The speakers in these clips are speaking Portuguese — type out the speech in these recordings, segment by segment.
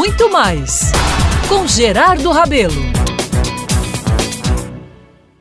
muito mais com Gerardo Rabelo.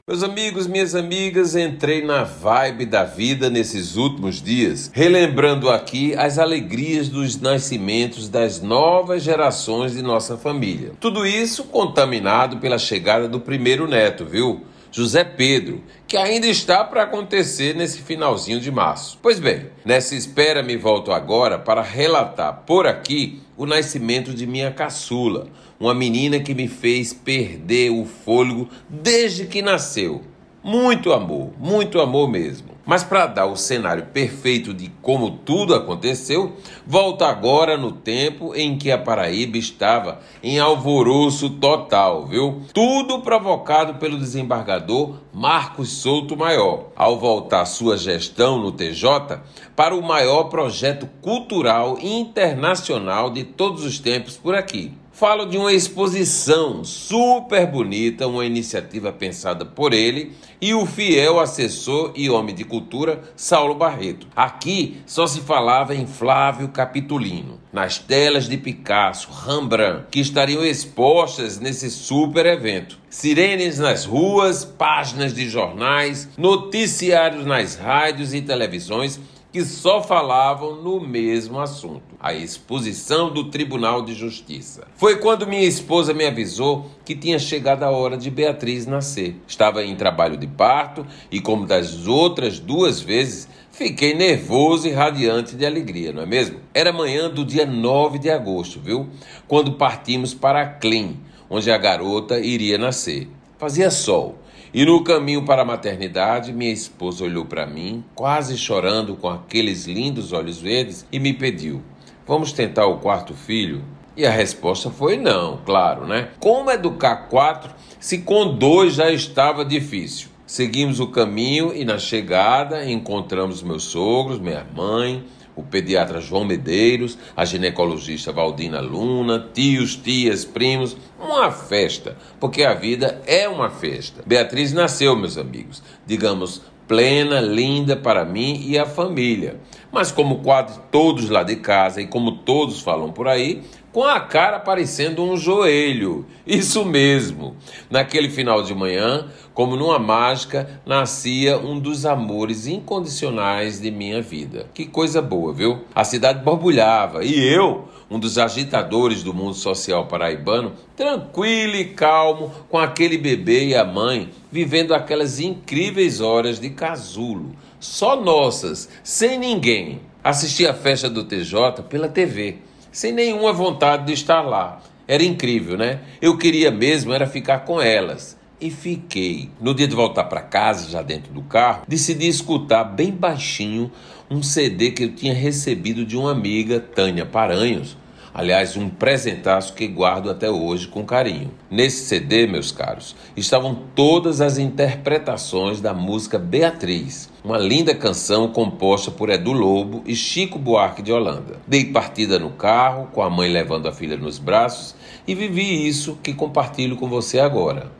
Meus amigos, minhas amigas, entrei na vibe da vida nesses últimos dias, relembrando aqui as alegrias dos nascimentos das novas gerações de nossa família. Tudo isso contaminado pela chegada do primeiro neto, viu? José Pedro, que ainda está para acontecer nesse finalzinho de março. Pois bem, nessa espera me volto agora para relatar por aqui o nascimento de minha caçula, uma menina que me fez perder o fôlego desde que nasceu. Muito amor, muito amor mesmo. Mas para dar o cenário perfeito de como tudo aconteceu, volta agora no tempo em que a Paraíba estava em alvoroço total, viu? Tudo provocado pelo desembargador Marcos Souto Maior, ao voltar sua gestão no TJ para o maior projeto cultural internacional de todos os tempos por aqui. Falo de uma exposição super bonita, uma iniciativa pensada por ele e o fiel assessor e homem de cultura Saulo Barreto. Aqui só se falava em Flávio Capitulino, nas telas de Picasso, Rembrandt, que estariam expostas nesse super evento. Sirenes nas ruas, páginas de jornais, noticiários nas rádios e televisões que só falavam no mesmo assunto, a exposição do Tribunal de Justiça. Foi quando minha esposa me avisou que tinha chegado a hora de Beatriz nascer. Estava em trabalho de parto e, como das outras duas vezes, fiquei nervoso e radiante de alegria, não é mesmo? Era manhã do dia 9 de agosto, viu? Quando partimos para Clean, onde a garota iria nascer. Fazia sol e no caminho para a maternidade, minha esposa olhou para mim, quase chorando com aqueles lindos olhos verdes, e me pediu: Vamos tentar o quarto filho? E a resposta foi não, claro, né? Como educar quatro se com dois já estava difícil? Seguimos o caminho e na chegada encontramos meus sogros, minha mãe, o pediatra João Medeiros, a ginecologista Valdina Luna, tios, tias, primos, uma festa, porque a vida é uma festa. Beatriz nasceu, meus amigos, digamos, plena, linda para mim e a família. Mas como quase todos lá de casa e como todos falam por aí, com a cara parecendo um joelho. Isso mesmo. Naquele final de manhã, como numa mágica, nascia um dos amores incondicionais de minha vida. Que coisa boa, viu? A cidade borbulhava e eu, um dos agitadores do mundo social paraibano, tranquilo e calmo com aquele bebê e a mãe, vivendo aquelas incríveis horas de casulo, só nossas, sem ninguém. Assisti a festa do TJ pela TV sem nenhuma vontade de estar lá. Era incrível, né? Eu queria mesmo era ficar com elas. E fiquei. No dia de voltar para casa, já dentro do carro, decidi escutar bem baixinho um CD que eu tinha recebido de uma amiga, Tânia Paranhos, Aliás, um presentaço que guardo até hoje com carinho. Nesse CD, meus caros, estavam todas as interpretações da música Beatriz, uma linda canção composta por Edu Lobo e Chico Buarque de Holanda. Dei partida no carro, com a mãe levando a filha nos braços, e vivi isso que compartilho com você agora.